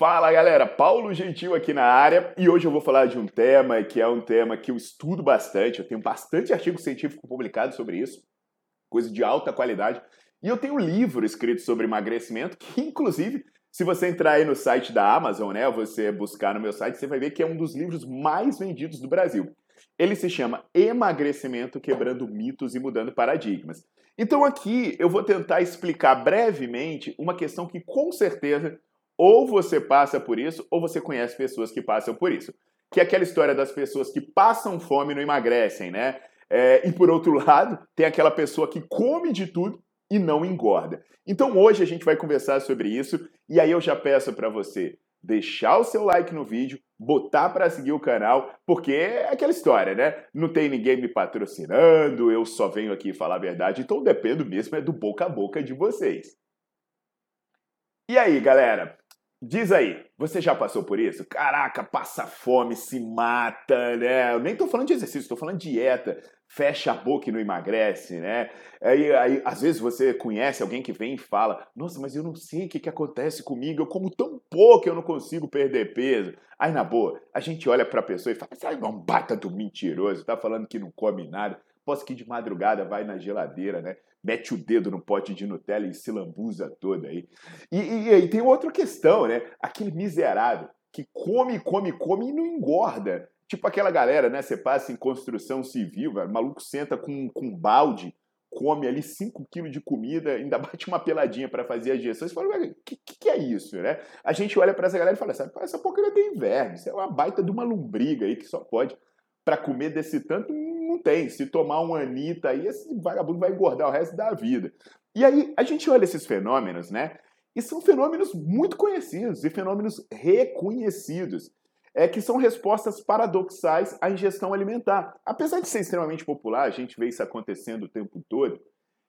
Fala galera, Paulo Gentil aqui na área e hoje eu vou falar de um tema que é um tema que eu estudo bastante, eu tenho bastante artigo científico publicado sobre isso, coisa de alta qualidade, e eu tenho um livro escrito sobre emagrecimento que inclusive se você entrar aí no site da Amazon, né, você buscar no meu site, você vai ver que é um dos livros mais vendidos do Brasil. Ele se chama Emagrecimento Quebrando Mitos e Mudando Paradigmas. Então aqui eu vou tentar explicar brevemente uma questão que com certeza ou você passa por isso, ou você conhece pessoas que passam por isso. Que é aquela história das pessoas que passam fome e não emagrecem, né? É, e por outro lado, tem aquela pessoa que come de tudo e não engorda. Então hoje a gente vai conversar sobre isso e aí eu já peço para você deixar o seu like no vídeo, botar para seguir o canal, porque é aquela história, né? Não tem ninguém me patrocinando, eu só venho aqui falar a verdade, então dependo mesmo é do boca a boca de vocês. E aí, galera? Diz aí, você já passou por isso? Caraca, passa fome, se mata, né? Eu nem tô falando de exercício, tô falando de dieta. Fecha a boca e não emagrece, né? Aí, aí, às vezes você conhece alguém que vem e fala: Nossa, mas eu não sei o que, que acontece comigo, eu como tão pouco eu não consigo perder peso. Aí, na boa, a gente olha pra pessoa e fala: Sai, um bata do mentiroso, tá falando que não come nada. Posso que de madrugada vai na geladeira, né? Mete o dedo no pote de Nutella e se lambuza toda aí. E, e, e tem outra questão, né? Aquele miserável que come, come, come e não engorda. Tipo aquela galera, né? Você passa em construção civil, velho, o maluco senta com, com um balde, come ali 5 quilos de comida, ainda bate uma peladinha para fazer a digestão. Você fala, o que, que, é isso, né? A gente olha para essa galera e fala, essa, essa porcaria tem verme, isso é uma baita de uma lombriga aí que só pode para comer desse tanto não tem. Se tomar um Anitta aí, esse vagabundo vai engordar o resto da vida. E aí a gente olha esses fenômenos, né? E são fenômenos muito conhecidos e fenômenos reconhecidos, é que são respostas paradoxais à ingestão alimentar. Apesar de ser extremamente popular, a gente vê isso acontecendo o tempo todo.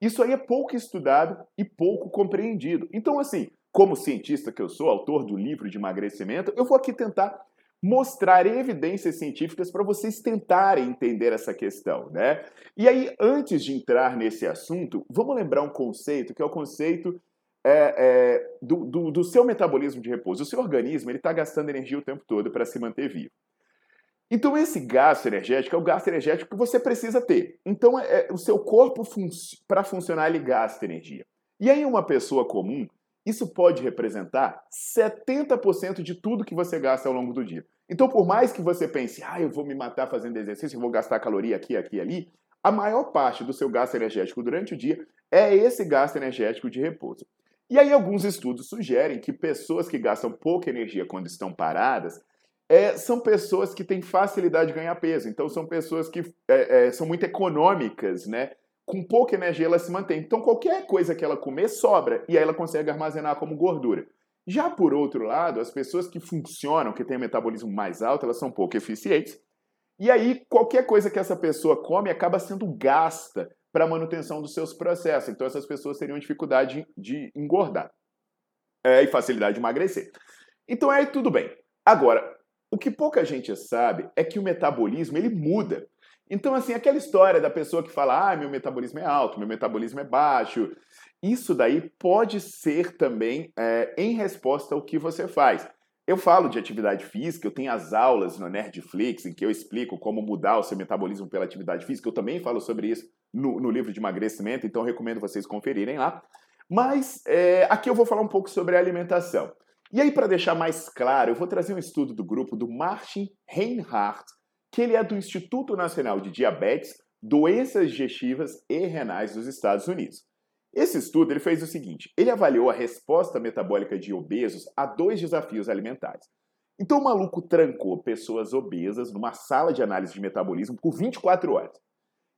Isso aí é pouco estudado e pouco compreendido. Então, assim, como cientista que eu sou, autor do livro de emagrecimento, eu vou aqui tentar mostrar evidências científicas para vocês tentarem entender essa questão, né? E aí, antes de entrar nesse assunto, vamos lembrar um conceito que é o conceito é, é, do, do, do, seu metabolismo de repouso. O seu organismo ele está gastando energia o tempo todo para se manter vivo. Então, esse gasto energético é o gasto energético que você precisa ter. Então, é, é o seu corpo, fun para funcionar, ele gasta energia. E aí, uma pessoa comum, isso pode representar 70% de tudo que você gasta ao longo do dia. Então, por mais que você pense, ah, eu vou me matar fazendo exercício, eu vou gastar caloria aqui, aqui, ali, a maior parte do seu gasto energético durante o dia é esse gasto energético de repouso. E aí, alguns estudos sugerem que pessoas que gastam pouca energia quando estão paradas é, são pessoas que têm facilidade de ganhar peso. Então, são pessoas que é, é, são muito econômicas, né? com pouca energia ela se mantém. Então qualquer coisa que ela comer sobra e aí ela consegue armazenar como gordura. Já por outro lado, as pessoas que funcionam, que têm metabolismo mais alto, elas são pouco eficientes. E aí qualquer coisa que essa pessoa come acaba sendo gasta para a manutenção dos seus processos. Então essas pessoas teriam dificuldade de engordar é, e facilidade de emagrecer. Então aí tudo bem. Agora, o que pouca gente sabe é que o metabolismo ele muda. Então, assim, aquela história da pessoa que fala, ah, meu metabolismo é alto, meu metabolismo é baixo, isso daí pode ser também é, em resposta ao que você faz. Eu falo de atividade física, eu tenho as aulas no Nerdflix em que eu explico como mudar o seu metabolismo pela atividade física. Eu também falo sobre isso no, no livro de emagrecimento, então recomendo vocês conferirem lá. Mas é, aqui eu vou falar um pouco sobre a alimentação. E aí, para deixar mais claro, eu vou trazer um estudo do grupo do Martin Reinhardt, que ele é do Instituto Nacional de Diabetes, Doenças Digestivas e Renais dos Estados Unidos. Esse estudo ele fez o seguinte: ele avaliou a resposta metabólica de obesos a dois desafios alimentares. Então o maluco trancou pessoas obesas numa sala de análise de metabolismo por 24 horas.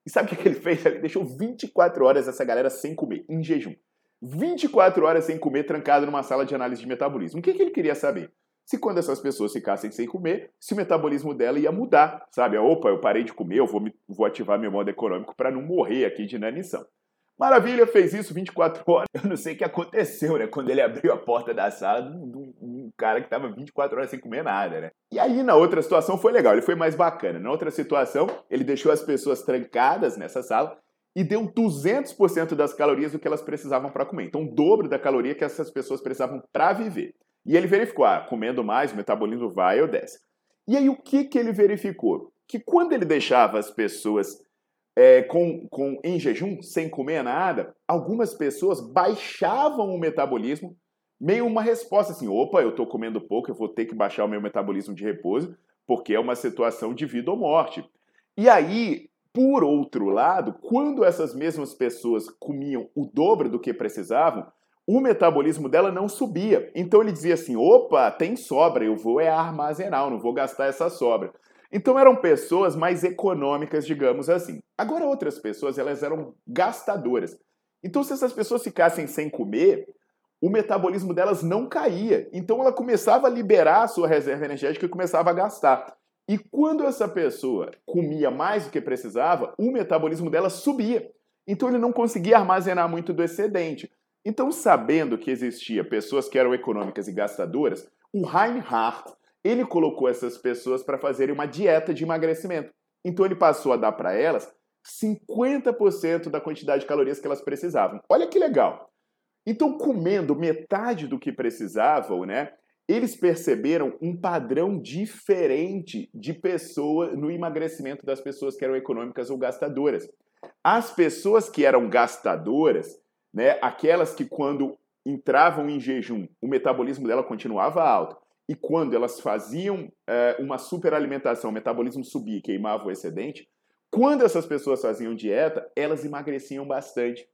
E sabe o que ele fez? Ele deixou 24 horas essa galera sem comer, em jejum. 24 horas sem comer, trancado numa sala de análise de metabolismo. O que, que ele queria saber? Se quando essas pessoas ficassem sem comer, se o metabolismo dela ia mudar, sabe? Opa, eu parei de comer, eu vou, me, vou ativar meu modo econômico para não morrer aqui de inanição. Maravilha, fez isso 24 horas. Eu não sei o que aconteceu, né? Quando ele abriu a porta da sala de um, cara que estava 24 horas sem comer nada, né? E aí, na outra situação, foi legal, ele foi mais bacana. Na outra situação, ele deixou as pessoas trancadas nessa sala e deu 200% das calorias do que elas precisavam para comer. Então, o dobro da caloria que essas pessoas precisavam para viver. E ele verificou, ah, comendo mais, o metabolismo vai ou desce. E aí, o que, que ele verificou? Que quando ele deixava as pessoas é, com, com, em jejum, sem comer nada, algumas pessoas baixavam o metabolismo, meio uma resposta assim: opa, eu estou comendo pouco, eu vou ter que baixar o meu metabolismo de repouso, porque é uma situação de vida ou morte. E aí, por outro lado, quando essas mesmas pessoas comiam o dobro do que precisavam, o metabolismo dela não subia. Então ele dizia assim: opa, tem sobra, eu vou é armazenar, eu não vou gastar essa sobra. Então eram pessoas mais econômicas, digamos assim. Agora outras pessoas, elas eram gastadoras. Então se essas pessoas ficassem sem comer, o metabolismo delas não caía. Então ela começava a liberar a sua reserva energética e começava a gastar. E quando essa pessoa comia mais do que precisava, o metabolismo dela subia. Então ele não conseguia armazenar muito do excedente. Então, sabendo que existia pessoas que eram econômicas e gastadoras, o Reinhardt ele colocou essas pessoas para fazerem uma dieta de emagrecimento. Então ele passou a dar para elas 50% da quantidade de calorias que elas precisavam. Olha que legal. Então, comendo metade do que precisavam, né? Eles perceberam um padrão diferente de pessoa no emagrecimento das pessoas que eram econômicas ou gastadoras. As pessoas que eram gastadoras, né, aquelas que quando entravam em jejum, o metabolismo dela continuava alto, e quando elas faziam é, uma superalimentação, o metabolismo subia e queimava o excedente, quando essas pessoas faziam dieta, elas emagreciam bastante.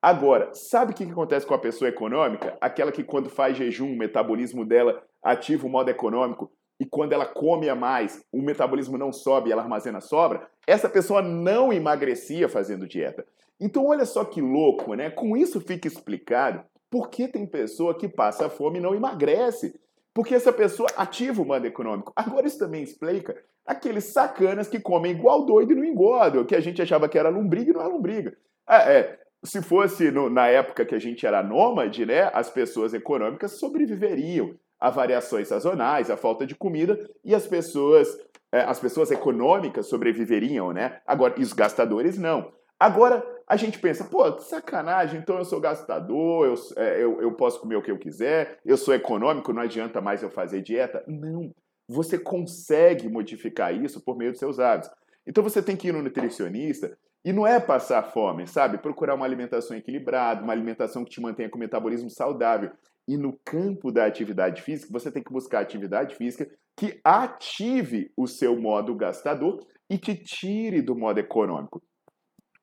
Agora, sabe o que acontece com a pessoa econômica? Aquela que quando faz jejum, o metabolismo dela ativa o modo econômico e quando ela come a mais, o metabolismo não sobe ela armazena sobra, essa pessoa não emagrecia fazendo dieta. Então olha só que louco, né? Com isso fica explicado por que tem pessoa que passa fome e não emagrece. Porque essa pessoa ativa o modo econômico. Agora isso também explica aqueles sacanas que comem igual doido e não engordam, que a gente achava que era lombriga e não é lombriga. É, é, se fosse no, na época que a gente era nômade, né, as pessoas econômicas sobreviveriam a variações sazonais, a falta de comida, e as pessoas, é, as pessoas econômicas sobreviveriam, né? Agora, os gastadores não. Agora, a gente pensa, pô, sacanagem, então eu sou gastador, eu, é, eu, eu posso comer o que eu quiser, eu sou econômico, não adianta mais eu fazer dieta. Não, você consegue modificar isso por meio dos seus hábitos. Então você tem que ir no nutricionista e não é passar fome, sabe? Procurar uma alimentação equilibrada, uma alimentação que te mantenha com metabolismo saudável. E no campo da atividade física, você tem que buscar atividade física que ative o seu modo gastador e te tire do modo econômico.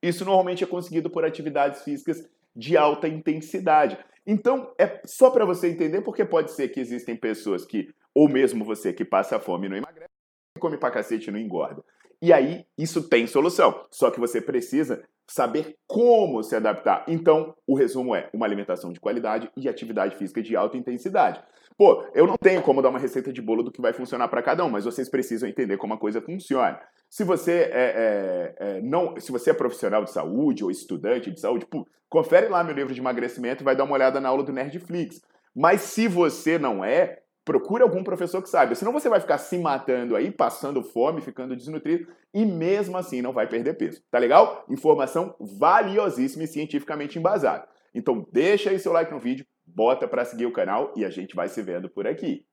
Isso normalmente é conseguido por atividades físicas de alta intensidade. Então, é só para você entender, porque pode ser que existem pessoas que, ou mesmo você que passa fome e não emagrece, come pra cacete e não engorda. E aí, isso tem solução. Só que você precisa saber como se adaptar. Então, o resumo é uma alimentação de qualidade e atividade física de alta intensidade. Pô, eu não tenho como dar uma receita de bolo do que vai funcionar para cada um, mas vocês precisam entender como a coisa funciona. Se você é, é, é, não, se você é profissional de saúde ou estudante de saúde, pô, confere lá meu livro de emagrecimento e vai dar uma olhada na aula do Nerdflix. Mas se você não é, procure algum professor que saiba. Senão você vai ficar se matando aí, passando fome, ficando desnutrido e mesmo assim não vai perder peso. Tá legal? Informação valiosíssima e cientificamente embasada. Então deixa aí seu like no vídeo, bota para seguir o canal e a gente vai se vendo por aqui.